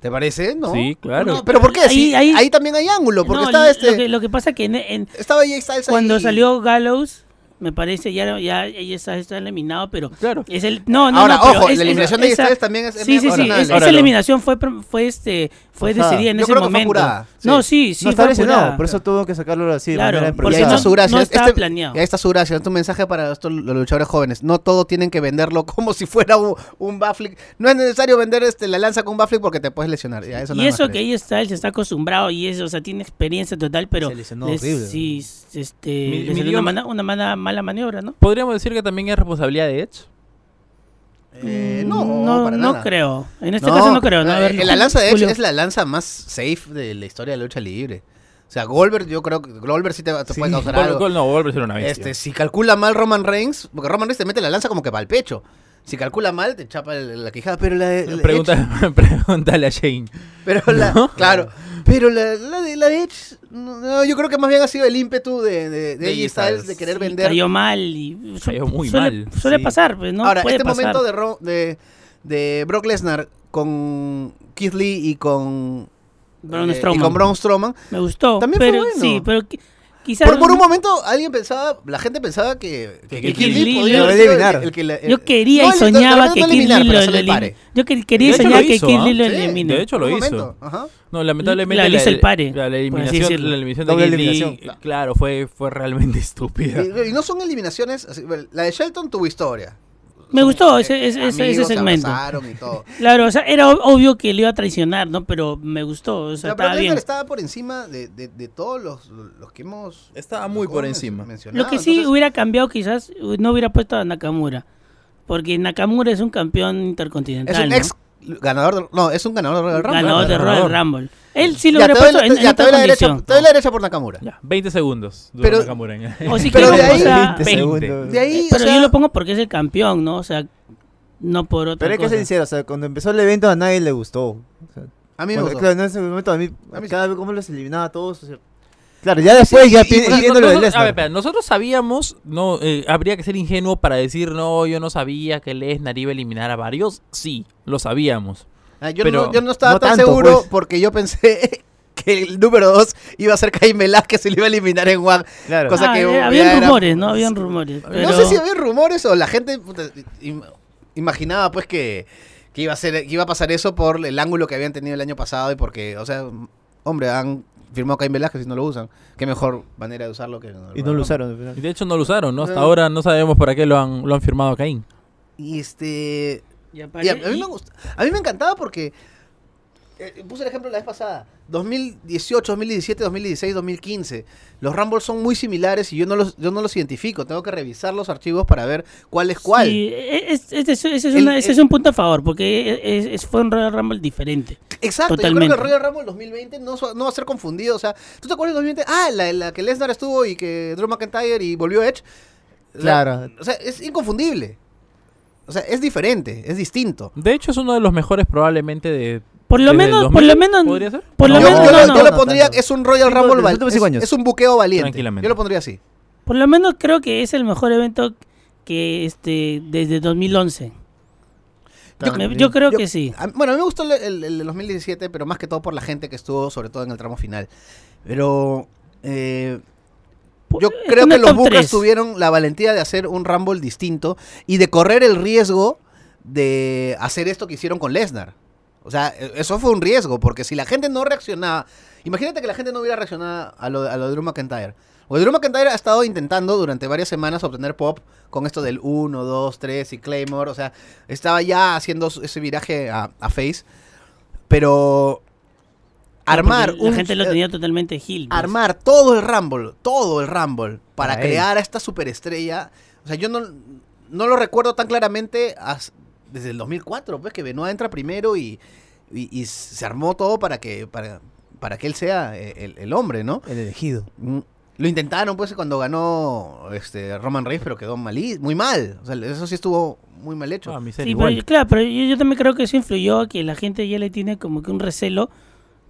¿Te parece? No. Sí, claro. No, pero ¿por qué? Ahí- Sí, ahí- ahí, también hay ángulo, porque No, estaba lo, este que, lo que pasa que en, en- estaba Jay Styles ahí. cuando salió Gallows, me parece, ya, ya ella está, está eliminado, pero Claro. es el no, no, Ahora, no, ojo, es- la es- eliminación de Jay esa- también es Sí, sí, sí, es- esa eliminación fue fue este fue Forzada. decidida en Yo ese creo que fue momento. apurada, sí. No, sí, sí, no está fue lesionado, por eso tuvo que sacarlo así de Claro, manera porque Y ahí no- está improvisada. su gracia. no Este- planeado. y ahí está su gracia. Es un mensaje para estos, los luchadores jóvenes. No todo tienen que venderlo [laughs] como si fuera un, un backflip. No es necesario vender este, la lanza con un backflip porque te puedes lesionar. Ya, eso y eso que ella está, él se está acostumbrado y eso, o sea, tiene experiencia total, pero Se lesionó les- horrible. sí, este, una, mala, una mala, maniobra, ¿no? Podríamos decir que también es responsabilidad de Edge. Eh, no, no, para no nada. creo. En este caso no creo. ¿no? A ver, eh, la lanza de Edge es la lanza más safe de la historia de la lucha libre. O sea, Goldberg, yo creo que Goldberg sí te, te Sí. puede causar Gol- algo. gol- no, vuelve a ser una bestia. Este, si calcula mal Roman Reigns, porque Roman Reigns te mete la lanza como que para el pecho. Si calcula mal, te chapa el- la quijada. Pero la de. la de Edge- Pregunta- [laughs] pregúntale a Shane. pero la. Claro. Pero la, la de la de Edge. No, no, yo creo que más bien ha sido el ímpetu de, de, de De AJ Styles Styles. de querer Sí, vender. Cayó mal y su- Cayó muy suele, mal, Suele sí. pasar, pues, ¿no? Ahora, Puede este pasar. momento de, Ro- de, de Brock Lesnar con Keith Lee y con. Braun eh, Strowman. Y con Braun Strowman. Me gustó. También fue pero, bueno. Sí, pero qui- quizás... Por, por un momento, alguien pensaba, la gente pensaba que, que, Que Keith Keith Lee podía lo eliminar. el- el que la- Yo quería no, y el- soñaba no que eliminar, Keith Lee pero lo, el elimine. Yo que- quería y De hecho, soñaba lo que ¿ah? Lee lo elimine. de hecho, lo hizo. ajá. No, lamentablemente La- le hizo el pare, la, la eliminación, la eliminación de Keith Lee, claro, fue, fue realmente [laughs] estúpida. Y, y no son eliminaciones. así, la de Shelton tuvo historia. Me gustó ese- ese- ese- amigos, ese se segmento. y todo. Claro, o sea, era ob- obvio que le iba a traicionar, ¿no? Pero me gustó, o sea, estaba bien. estaba por encima de, de, de todos los, los que hemos. Estaba muy por encima. Lo que sí Entonces, hubiera cambiado quizás, no hubiera puesto a Nakamura. Porque Nakamura es un campeón es intercontinental, un ¿no? Ganador. de- no, es un ganador del Royal Rumble. Ganador de. Royal Rumble. Él sí lo Ya, hubiera te puesto en, ya, te otra doy la derecha, condición. te doy la derecha por Nakamura. Ya, 20 segundos. Pero- Nakamura en- [laughs] O si Pero de ahí- o sea, 20 20. segundos. De ahí, pero o sea, yo lo pongo porque es el campeón, ¿no? O sea, no por otra Pero hay que cosa. ser sincero, o sea, cuando empezó el evento a nadie le gustó. O sea, a mí me cuando- gustó. Claro, en ese momento a mí, A mí sí. cada vez cómo los eliminaba a todos. o sea, claro, ya después ya lo de a ver, espera, nosotros sabíamos, no, eh, habría que ser ingenuo para decir, no, yo no sabía que Lesnar iba a eliminar a varios. Sí, lo sabíamos. Ah, yo, pero no, yo no estaba no tan tanto, seguro pues. porque yo pensé [laughs] que el número 2 iba a ser Caín Velázquez y lo iba a eliminar en One. Claro. cosa Ah, que eh, habían era- rumores, ¿no? Habían rumores. No pero- sé si había rumores o la gente puta, imaginaba pues que, que iba a ser que iba a pasar eso por el ángulo que habían tenido el año pasado y porque, o sea, hombre, han firmado Caín Velázquez y no lo usan. Qué mejor manera de usarlo que Y no lo usaron. final. Y de hecho no lo usaron, ¿no? Hasta No. ahora no sabemos para qué lo han, lo han firmado a Caín. Y este Y y a, apare- a mí y- me gust- a mí me encantaba porque eh, puse el ejemplo la vez pasada. 2018, 2017, 2016, 2015. Los Rumbles son muy similares y yo no los yo no los identifico. Tengo que revisar los archivos para ver cuál es cuál. Sí, e- es- es- ese es, un punto a favor, porque es- es- fue un Royal Rumble diferente. Exacto, yo Totalmente. creo que el Royal Rumble 2020 no, no va a ser confundido. O sea, ¿tú te acuerdas del 2020? Ah, la, la que Lesnar estuvo y que Drew McIntyre y volvió Edge. La- Claro. o sea, es inconfundible. O sea, es diferente, es distinto. De hecho es uno de los mejores probablemente de... Por lo menos, 2000, por lo menos, ¿Podría ser? por lo yo, menos, yo no, lo- no. yo le No pondría, es un Royal Rumble los val- últimos es, es un buqueo valiente. Tranquilamente. Yo lo pondría así. por lo menos creo que es el mejor evento que este desde 2011. Me- yo creo Yo- que sí. A- Bueno, a mí me gustó el, el- el del 2017, pero más que todo por la gente que estuvo, sobre todo en el tramo final. Pero eh, yo Es creo que los Bucas tuvieron la valentía de hacer un Rumble distinto y de correr el riesgo de hacer esto que hicieron con Lesnar. O sea, e- eso fue un riesgo, porque si la gente no reaccionaba, imagínate que la gente no hubiera reaccionado a lo, a lo de Drew McIntyre. Porque Drew McIntyre ha estado intentando durante varias semanas obtener pop con esto del 1, 2, 3 y Claymore. O sea, estaba ya haciendo ese viraje a, a Face. Pero armar La un- gente lo tenía totalmente pues. armar todo el Rumble, todo el Rumble, para Para él. crear a esta superestrella. O sea, yo no, no lo recuerdo tan claramente as- desde el 2004, pues que Benoit entra primero y, y- y se armó todo para que, para, para que él sea eh, el, el hombre, ¿no? El elegido. Mm, Lo intentaron, pues, cuando ganó este Roman Reigns, pero quedó malí, muy mal. O sea, eso sí estuvo muy mal hecho. Ah, miseria, Sí, igual. pero, claro, pero yo, yo también creo que eso influyó a que la gente ya le tiene como que un recelo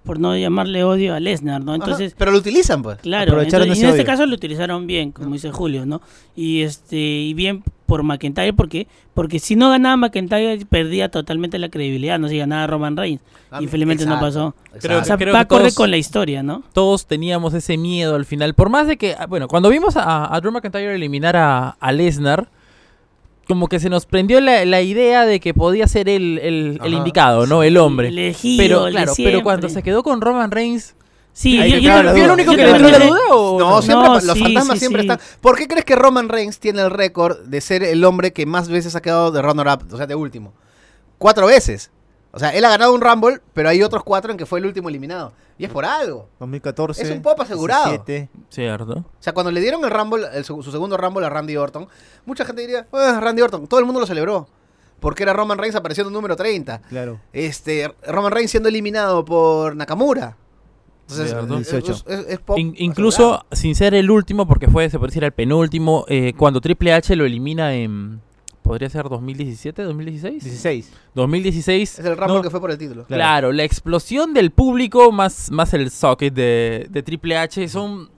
por no llamarle odio a Lesnar, ¿no? Ajá, Entonces, pero lo utilizan, pues. claro, aprovecharon entonces- y en este odio. caso lo utilizaron bien, como dice Julio, ¿no? Y este y bien por McIntyre porque porque si no ganaba McIntyre perdía totalmente la credibilidad, no si ganaba Roman Reigns. Ah, Infelizmente no pasó. Creo O sea, creo va que acorde todos- con la historia, ¿no? todos teníamos ese miedo al final. Por más de que, ah, bueno, cuando vimos a, a Drew McIntyre eliminar a, a Lesnar, como que se nos prendió la, la idea de que podía ser el, el- indicado, ¿no? El hombre. Elegido, Pero el claro, pero cuando se quedó con Roman Reigns, Sí, yo, yo- ¿el único yo que le entró la duda o No, siempre, No, los sí, fantasmas sí, siempre sí. están. ¿Por qué crees que Roman Reigns tiene el récord de ser el hombre que más veces ha quedado de runner-up, o sea, de último? Cuatro veces. O sea, él ha ganado un Rumble, pero hay otros cuatro en que fue el último eliminado. Y es por algo. 2014. Es un pop asegurado. 17. ¿cierto? O sea, cuando le dieron el Rumble, el su segundo Rumble a Randy Orton, mucha gente diría, "Ah, Randy Orton, todo el mundo lo celebró. Porque era Roman Reigns apareciendo número 30. Claro. Este, Roman Reigns siendo eliminado por Nakamura. Entonces, es, 18. es- es- es pop In- incluso asegurado. sin ser el último, porque fue, se puede decir, el penúltimo, eh, cuando Triple H lo elimina en... ¿Podría ser 2017, 2016? 16. 2016. es el Rumble no, que fue por el título. Claro, la explosión del público más, más el socket de, de Triple H son...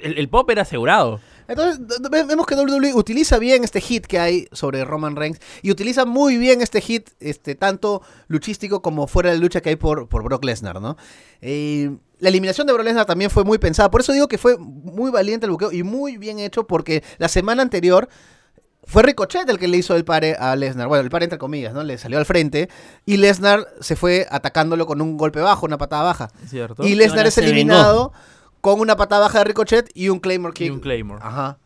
El, el pop era asegurado. Entonces, vemos que WWE utiliza bien este hit que hay sobre Roman Reigns y utiliza muy bien este hit, este tanto luchístico como fuera de lucha que hay por, por Brock Lesnar, ¿no? Eh, la eliminación de Brock Lesnar también fue muy pensada, por eso digo que fue muy valiente el buqueo y muy bien hecho porque la semana anterior fue Ricochet el que le hizo el pare a Lesnar, bueno, el pare entre comillas, ¿no? Le salió al frente y Lesnar se fue atacándolo con un golpe bajo, una patada baja. ¿Cierto? Y Lesnar es eliminado con una patada baja de Ricochet y un Claymore Y kick. un Claymore. Ajá.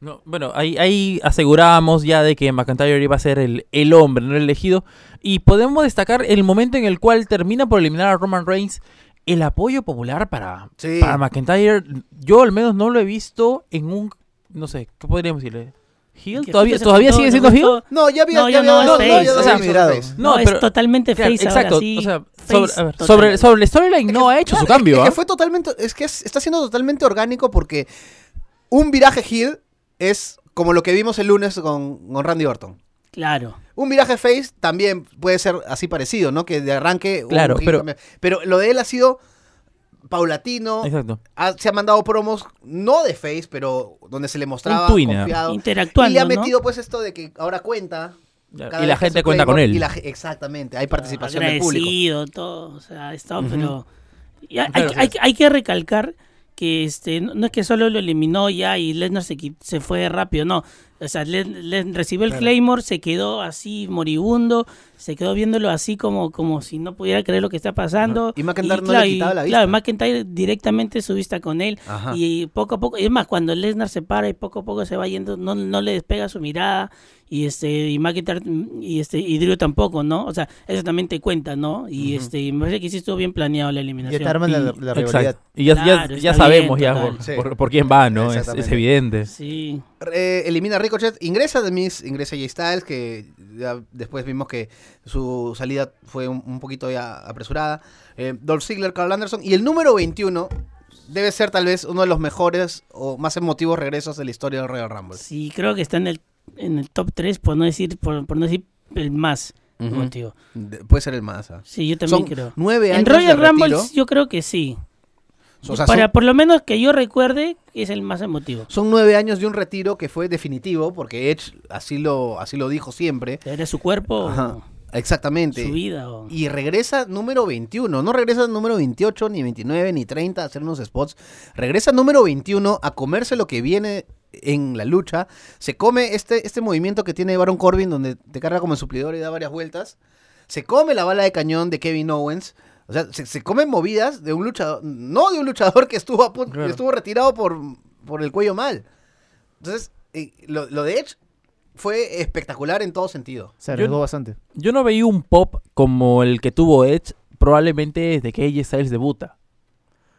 No, bueno, ahí, ahí asegurábamos ya de que McIntyre iba a ser el, el hombre, no el elegido. Y podemos destacar el momento en el cual termina por eliminar a Roman Reigns. El apoyo popular para, Sí. para McIntyre, yo al menos no lo he visto en un, no sé, ¿qué podríamos decirle? ¿Todavía, ¿todavía sigue siendo heel? juntó- No, ya había, No, ya ya no, es. No, pero- es totalmente Claro, face exacto, ahora sí. o sea, sobre, a ver, total. sobre, sobre el storyline no ha hecho Claro, su cambio, Es que, ¿ah? fue totalmente, es que es- está siendo totalmente orgánico porque un viraje heel es como lo que vimos el lunes con, con Randy Orton. Claro. Un viraje face también puede ser así parecido, ¿no? Que de arranque. un Claro, pero- cambia. pero lo de él ha sido paulatino. Exacto. ha- se ha mandado promos, no de face, pero donde se le mostraba confiado. Interactuando, Y le ha ¿no? metido pues esto de que ahora cuenta. Cada Y la gente cuenta con él. y la exactamente, hay participación del público. todo, o sea, está, Ujú. pero y hay, Claro, hay- hay- hay que recalcar que este no no es que solo lo eliminó ya y Lesnar se, se fue rápido, no. O sea, Le- Le- recibió el Claro. Claymore, se quedó así moribundo, se quedó viéndolo así como, como si no pudiera creer lo que está pasando. Y McIntyre no claro, le y- quitaba la Claro, vista. McIntyre directamente su vista con él. Ajá. Y poco a poco, y es más, cuando Lesnar se para y poco a poco se va yendo, no, no le despega su mirada. Y este, y McIntyre y este, y Drew tampoco, ¿no? O sea, eso también te cuenta, ¿no? Y este, y me parece que sí estuvo bien planeado la Ya eliminación. te arman la, Y- la exacto. rivalidad. Y ya, ya- Claro, ya sabemos bien, ya por, Sí. por- por quién va, ¿no? Es, es evidente. Sí. Eh, elimina a Ricochet, ingresa de Miss, ingresa Jay Styles, que ya después vimos que su salida fue un, un poquito ya apresurada. Eh, Dolph Ziggler, Carl Anderson. Y el número 21 debe ser tal vez uno de los mejores o más emotivos regresos de la historia del Royal Rumble. Sí, creo que está en el, en el top 3, por no decir, por, por no decir el más emotivo. De- puede ser el más. ¿ah? Sí, yo también Son creo. nueve En años Royal de Rumble yo creo que sí. O sea, Para son, por lo menos que yo recuerde, es el más emotivo. son nueve años de un retiro que fue definitivo, porque Edge así lo, así lo dijo siempre. ¿Era su cuerpo? Ajá. Exactamente. su vida. o- Y regresa número 21. No regresa número 28, ni 29, ni 30 a hacer unos spots. Regresa número 21 a comerse lo que viene en la lucha. Se come este, este movimiento que tiene Baron Corbin, donde te carga como en suplidor y da varias vueltas. Se come la bala de cañón de Kevin Owens. O sea, se, se comen movidas de un luchador. No de un luchador que estuvo, a punto- Claro. que estuvo retirado por, por el cuello mal. Entonces, eh, lo, lo de Edge fue espectacular en todo sentido. Se arriesgó bastante. Yo no veía un pop como el que tuvo Edge probablemente desde que AJ Styles debuta.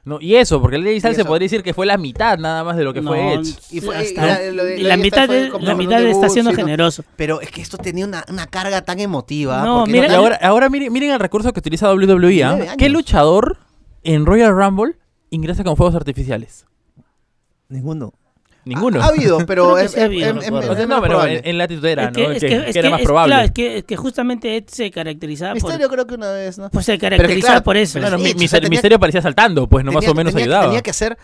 No, y eso, porque el AJ Styles se podría decir que fue la mitad nada más de lo que fue Edge. Y fue- hasta- y la- lo de- y lo la de mitad, esta fue de, como la un mitad debut, está siendo sí, ¿no? generoso. Pero es que esto tenía una, una carga tan emotiva. No, porque mira- Y ahora, ahora miren, miren el recurso que utiliza WWE. ¿ah? Nueve años. ¿Qué luchador en Royal Rumble ingresa con fuegos artificiales? Ninguno. Ninguno. Ha, ha habido, [laughs] pero es, sí ha es- habido. es- No es- recuerdo. es O sea, menos no, pero probable. en, en latitud era, Es que, ¿no? es Que- que- es que era más es- probable. claro, es que, es que justamente Ed se caracterizaba por, Misterio creo que una vez, ¿no? pues se caracterizaba claro, por eso. pero Bueno, sí, mi- o sea, Mister- tenía- Misterio parecía saltando, pues no más o menos tenía- ayudaba. Tenía que ser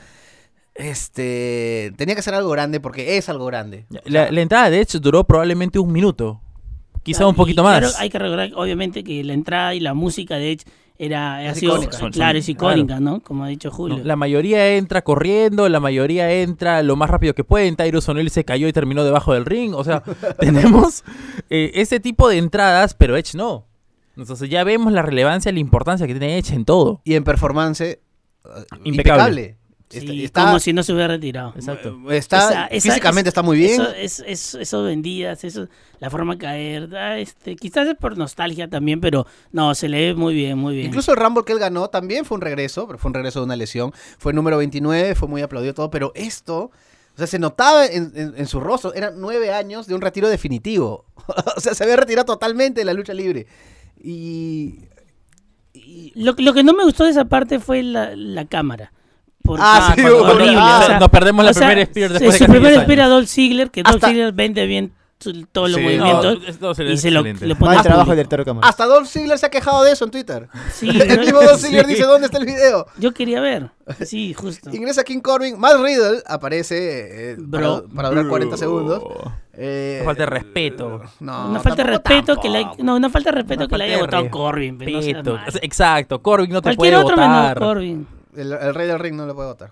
este tenía que ser algo grande porque es algo grande. La, la entrada de Edge duró probablemente un minuto. Quizá Claro, un poquito más. claro, hay que recordar, obviamente, que la entrada y la música de Edge era, ha sido, icónica. Son- claro, son- es icónica, ¿no? Como ha dicho Julio. No, la mayoría entra corriendo, la mayoría entra lo más rápido que pueden. Tyrus O'Neill se cayó y terminó debajo del ring. O sea, [laughs] tenemos eh, ese tipo de entradas, pero Edge no. Entonces ya vemos la relevancia y la importancia que tiene Edge en todo. Y en performance eh, Impecable. Sí, Está- como si no se hubiera retirado. Exacto. está- Esa- esa- físicamente es- está muy bien. Eso, es, es- eso vendidas, eso, la forma de caer, da, este, quizás es por nostalgia también, pero no, se le ve muy bien, muy bien. Incluso el Rumble que él ganó también fue un regreso, pero fue un regreso de una lesión. Fue número 29, fue muy aplaudido todo, pero esto, o sea, se notaba en, en- en su rostro, eran nueve años de un retiro definitivo. [laughs] o sea, se había retirado totalmente de la lucha libre. Y... y- Lo, lo que no me gustó de esa parte fue la, la cámara. Porque Ah, sí, cuando- horrible. o sea, nos perdemos la o sea, primera Spear sí, después de su casi primer 10 Spear a. Dolph Ziggler, que Dolph Ziggler vende bien todos los Sí, movimientos. No, esto y se lo, le pone Mal al trabajo del director de cámara. Hasta Dolph Ziggler se ha quejado de eso en Twitter. Sí, [laughs] el mismo Dolph Ziggler dice, ¿dónde está el video? yo quería ver. Sí, justo. Ingresa King Corbin, Matt Riddle aparece eh, Bro. para, para durar 40 segundos. Eh, Falta de respeto. No, una falta de respeto que tampoco. no una falta de respeto Una que le haya de votado Corbin no. Exacto, Corbin no te cualquier puede otro menos votar. Corbin El, el rey del ring no le puede votar.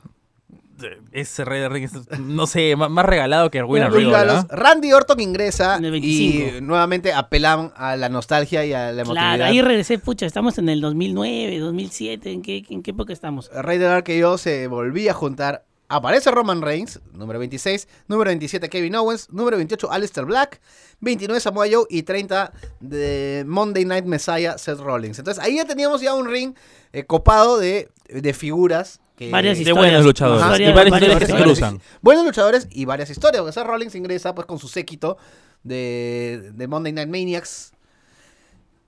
Ese Rey de Ring es, no sé, más, más regalado que Galos, ¿ah? Randy Orton ingresa y 25. nuevamente apelan a la nostalgia y a la emotividad. claro ahí regresé pucha estamos en el 2009 2007 en qué en qué época estamos El Rey del RKO se volvía a juntar. Aparece Roman Reigns, número 26. Número 27, Kevin Owens. Número 28, Aleister Black. 29, Samoa Joe. Y 30, de Monday Night Messiah, Seth Rollins. Entonces ahí ya teníamos ya un ring eh, copado de, de figuras. Que, Varias De historias. buenos luchadores. Ajá. y varias historias que se Varias- cruzan. Buenos luchadores y varias historias. Porque Seth Rollins ingresa pues con su séquito de, de Monday Night Maniacs.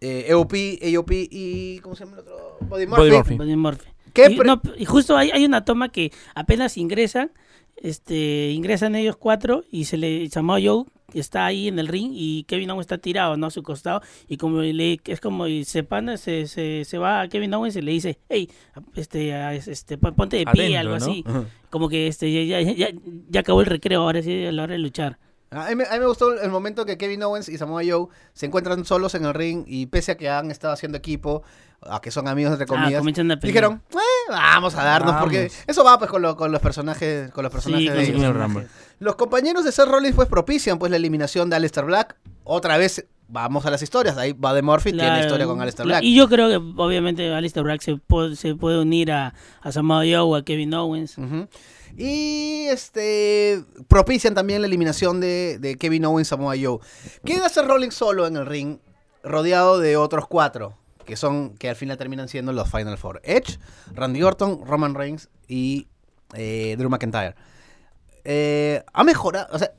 Eh, EOP, AOP y. ¿Cómo se llama el otro? Body Murphy. Body Murphy. ¿Qué Y, pre- no, y justo hay, hay una toma que apenas ingresan, este, ingresan ellos cuatro y se le llamó Joe que está ahí en el ring y Kevin Owens está tirado, ¿no? A su costado y como le, es como y se pana, se, se, se va a Kevin Owens y le dice, hey, este, a- este, pon- ponte de pie, Adentro, algo ¿no? así. Como que este, ya, ya, ya, ya acabó el recreo, ahora sí es la hora de luchar. A mí, me- a mí me gustó el momento que Kevin Owens y Samoa Joe se encuentran solos en el ring y pese a que han estado haciendo equipo, a que son amigos entre Ah, comillas, dijeron, "Eh, vamos a darnos Vamos. porque eso va pues con, lo- con los personajes, con los personajes Sí, de ellos. el. Los compañeros de Seth Rollins pues propician pues la eliminación de Aleister Black. Otra vez vamos a las historias, ahí va de Murphy tiene historia con Aleister. Black. Y yo creo que obviamente Alistair Black se puede, se puede unir a, a Samoa Joe o a Kevin Owens. Ujú. Y este propician también la eliminación de, de Kevin Owens Samoa Joe. Queda Seth Rollins solo en el ring, rodeado de otros cuatro, que son, que al final terminan siendo los Final Four. Edge, Randy Orton, Roman Reigns y eh, Drew McIntyre. Eh, ha mejorado, o sea,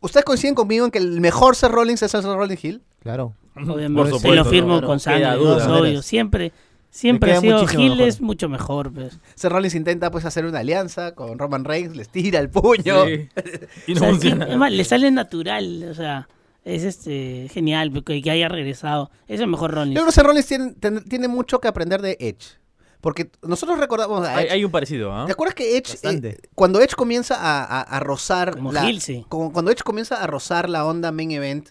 ¿ustedes coinciden conmigo en que el mejor Seth Rollins es el Seth Rollins Hill? Claro. Obviamente, Por supuesto, lo firmo claro. con sangre, obvio. Siempre, siempre ha sido Gil es mucho mejor. Pues. Seth Rollins intenta pues hacer una alianza con Roman Reigns, les tira el puño. Sí. [laughs] Y O no sea, funciona. es más, le sale natural, o sea, es este genial que, que haya regresado. Es el mejor Rollins. Yo creo que Seth Rollins tiene, ten- tiene mucho que aprender de Edge. Porque nosotros recordamos a Hay, Edge. hay un parecido, ¿ah? ¿Te acuerdas que Edge, eh, cuando Edge comienza a, a- a rozar, Como la, Gil, sí. como cuando Edge comienza a rozar la onda main event,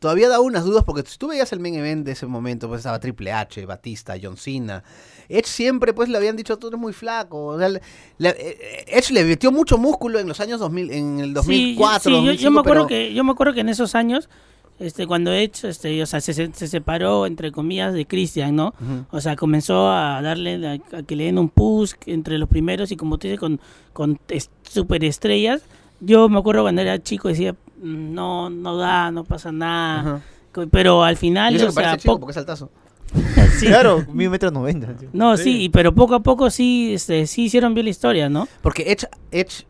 todavía da unas dudas porque si tú veías el main event de ese momento, pues estaba Triple H, Batista, John Cena. Edge siempre pues le habían dicho tú eres muy flaco. O sea, le- le- eh, Edge le metió mucho músculo en los años 2000, en el 2004, Sí, yo- sí, yo- yo, 2005, me acuerdo pero- que yo me acuerdo que en esos años este cuando Edge este o sea, se, se- se separó entre comillas de Christian, ¿no? O sea, comenzó a darle a, a que le den un push entre los primeros y como tú dices con con es- superestrellas. Yo me acuerdo cuando era chico decía, "Mm, no no da, no pasa nada. Ajá. Pero al final, Y eso o que sea, chico po- porque es altazo. [laughs] sí. Claro, mil metros noventa. No, sí, y- pero poco a poco sí este sí hicieron bien la historia, ¿no? Porque Edge, Edge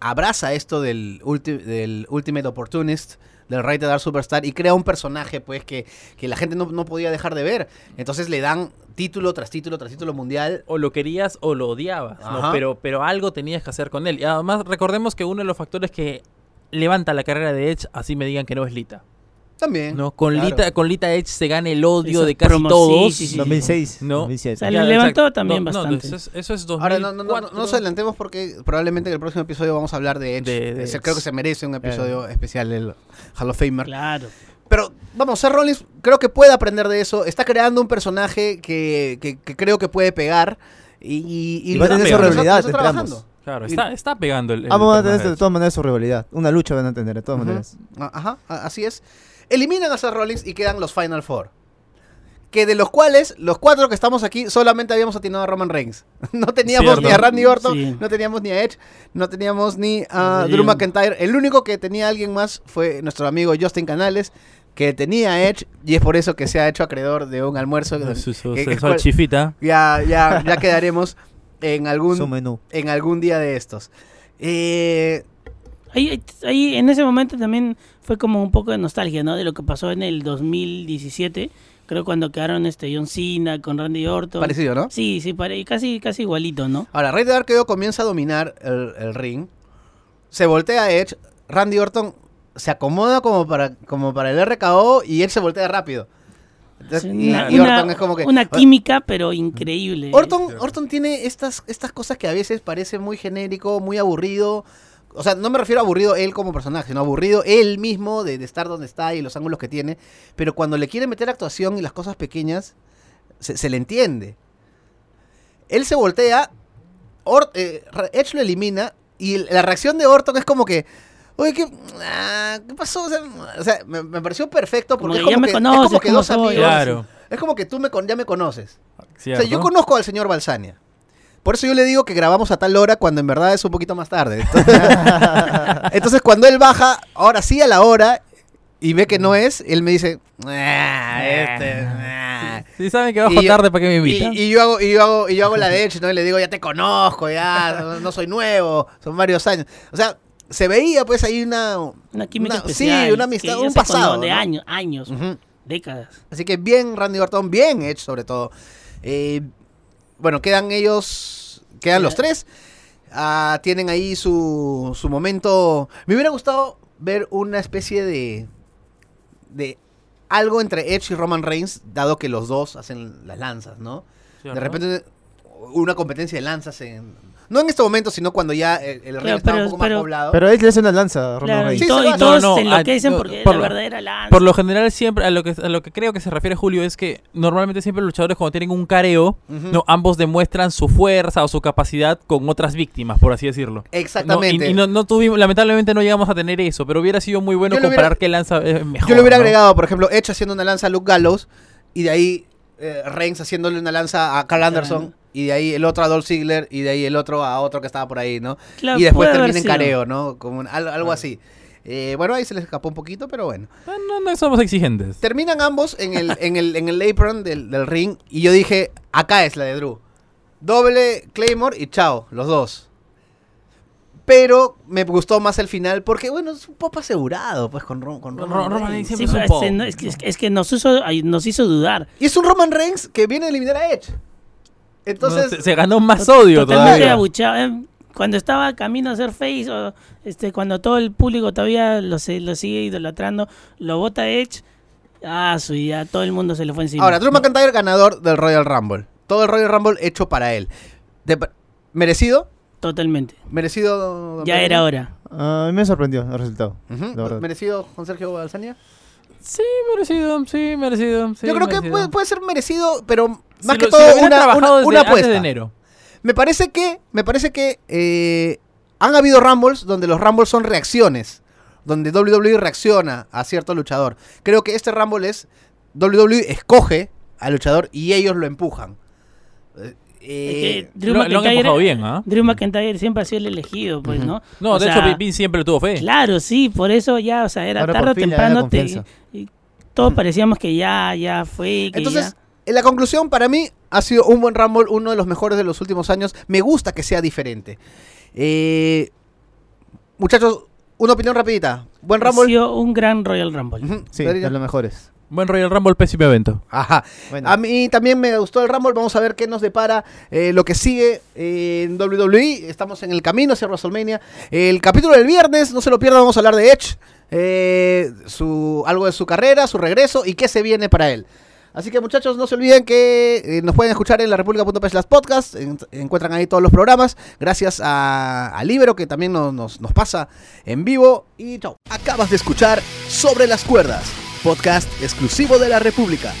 abraza esto del, ulti- del Ultimate Opportunist, del Rated R Superstar, y crea un personaje pues que, que la gente no, no podía dejar de ver. Entonces le dan título tras título tras título mundial. O lo querías o lo odiabas. Pero, pero algo tenías que hacer con él. Y además, recordemos que uno de los factores que levanta la carrera de Edge, así me digan que no es Lita. También. ¿no? Con, claro. Lita, con Lita Edge se gana el odio de casi promo, sí, todos. sí, sí. 2006, No. 2007. O sea, Ya, le levantó exacto. también No, no, bastante. eso, es, eso es 2004. Ahora, no, no, no, no nos adelantemos porque probablemente en el próximo episodio vamos a hablar de Edge. De- de Ese Edge. Creo que se merece un episodio especial del Hall of Famer. Claro. Pero vamos, Seth Rollins creo que puede aprender de eso. Está creando un personaje que, que- que creo que puede pegar. Y, y, Y va a lo- tener su lo está trabajando. Claro, está, está pegando el. el Ambos van a tener de todas maneras su rivalidad. Una lucha van a tener de todas maneras. Ah, Ajá, así es. Eliminan a Seth Rollins y quedan los Final Four. Que de los cuales, los cuatro que estamos aquí, solamente habíamos atinado a Roman Reigns. [laughs] No teníamos Cierto. ni a Randy Orton, Sí. no teníamos ni a Edge, no teníamos ni a. Drew McIntyre. El único que tenía alguien más fue nuestro amigo Justin Canales, que tenía a Edge, y es por eso que se ha hecho acreedor de un almuerzo. de su, su- que- su que- salchifita. ya, ya, ya quedaremos en [laughs] Su algún, menú. en algún día de estos. Eh, Ahí, ahí en ese momento también fue como un poco de nostalgia, ¿no? De lo que pasó en el 2017. Creo cuando quedaron este John Cena con Randy Orton. parecido, ¿no? Sí, sí, pare- casi, casi igualito, ¿no? Ahora, Rey de Arqueo comienza a dominar el, el ring. Se voltea Edge. Randy Orton se acomoda como para, como para el RKO y él se voltea rápido. Entonces, y, una- Orton es como que. una química, pero increíble. Orton, Orton tiene estas, estas cosas que a veces parece muy genérico, muy aburrido. O sea, no me refiero a aburrido él como personaje, sino aburrido él mismo de, de estar donde está y los ángulos que tiene. Pero cuando le quiere meter actuación y las cosas pequeñas, se, se le entiende. Él se voltea, Or- eh, Edge lo elimina y la reacción de Orton es como que... Oye, ¿qué, ah, ¿qué pasó? O sea, o sea, me, me pareció perfecto Como porque que es ya como me que, es conoces, como que dos soy. amigos. Claro. Es como que tú me ya me conoces. O sea, yo conozco al señor Balsania. Por eso yo le digo que grabamos a tal hora cuando en verdad es un poquito más tarde. Entonces, [laughs] entonces, cuando él baja, ahora sí a la hora, y ve que no es, él me dice, "Ah, este, ah". Si saben que bajo Y yo- tarde, ¿para qué me invitan? y yo hago, y, yo hago, y yo hago la de Edge, ¿no? Y le digo, ya te conozco, ya, no, no soy nuevo, son varios años. O sea, se veía pues ahí una... Una química una- especial. Sí, una amistad, que ya un se conoce pasado. De ¿no? años, años, Ujú. décadas. Así que bien Randy Orton, bien Edge sobre todo. Eh, bueno, quedan ellos, quedan los tres. Ah, tienen ahí su, su momento. Me hubiera gustado ver una especie de, de algo entre Edge y Roman Reigns, dado que los dos hacen las lanzas, ¿no? De repente una competencia de lanzas en... No en este momento, sino cuando ya el, el Claro, está un poco más pero- poblado. Pero él le hace una lanza a Roman Claro, y. Sí, todos No, no, se enloquecen ah, porque es por la lo- verdadera lanza. Por lo general siempre, a lo, que, a lo que creo que se refiere Julio es que normalmente siempre los luchadores cuando tienen un careo, no, ambos demuestran su fuerza o su capacidad con otras víctimas, por así decirlo. ¿no? Exactamente. Y, y no, no tuvimos, lamentablemente no llegamos a tener eso, pero hubiera sido muy bueno Yo comparar hubiera- qué lanza es mejor. Yo le hubiera ¿no? agregado, por ejemplo, Edge haciendo una lanza a Luke Gallows y de ahí eh, Reigns haciéndole una lanza a Carl Anderson y de ahí el otro a Dolph Ziggler y de ahí el otro a otro que estaba por ahí, ¿no? Claro, y después termina en careo, ¿no? Como un- al- algo así. Eh, bueno, ahí se les escapó un poquito, pero bueno. Ah, No, no somos exigentes. Terminan ambos en el, en el, en el apron del, del ring y yo dije, acá es la de Drew. Doble Claymore y chao, los dos. Pero me gustó más el final porque, bueno, es un poco asegurado, pues, con, Ro- con Ro- Roman Roman Reigns. Sí, es pop. que, es que- es que nos hizo, nos hizo dudar. Y es un Roman Reigns que viene a eliminar a Edge. Entonces, No, se, se ganó más odio totalmente todavía. abucheado. Eh, Cuando estaba camino a ser face, o este, cuando todo el público todavía lo, sigue idolatrando, lo vota Edge. Ah, su ya todo el mundo se le fue encima. ahora, Drew McIntyre ganador del Royal Rumble. Todo el Royal Rumble hecho para él. De- ¿Merecido? Totalmente. ¿Merecido? don Ya Pedro? era hora. A mí me sorprendió el resultado. ¿Merecido Juan Sergio Balsania? Sí, merecido, sí, merecido. sí, Yo creo que puede ser merecido, pero más Si que lo- todo una, una- desde una antes apuesta. de enero. Me parece que, me parece que eh, han habido Rumbles donde los Rumbles son reacciones, donde WWE reacciona a cierto luchador. Creo que este Rumble es WWE escoge al luchador y ellos lo empujan. Eh, eh, Es que Drew Lo, lo han McIntyre- empujado bien, ¿ah? Drew McIntyre siempre ha sido el elegido, pues. ¿no? No, O de sea, hecho, Vince siempre tuvo fe. Claro, sí, por eso ya, o sea, era Ahora tarde o temprano. te- y todos parecíamos que ya, ya fue. Que Entonces, ya- la conclusión, para mí ha sido un buen Rumble, uno de los mejores de los últimos años. Me gusta que sea diferente. Eh, muchachos, una opinión rapidita. Buen ha Rumble. sido un gran Royal Rumble. Sí, de los mejores. Buen Royal Rumble, pésimo evento. Ajá. Bueno, A mí también me gustó el Rumble. Vamos a ver qué nos depara eh, lo que sigue en WWE. Estamos en el camino hacia WrestleMania. El capítulo del viernes, no se lo pierdan. Vamos a hablar de Edge. eh, su, algo de su carrera, su regreso y qué se viene para él. Así que muchachos, no se olviden que eh, nos pueden escuchar en la república.p slash podcast. En- encuentran ahí todos los programas. Gracias a, a Libero que también nos, nos, nos pasa en vivo. Y chao. Acabas de escuchar Sobre las Cuerdas, podcast exclusivo de la República.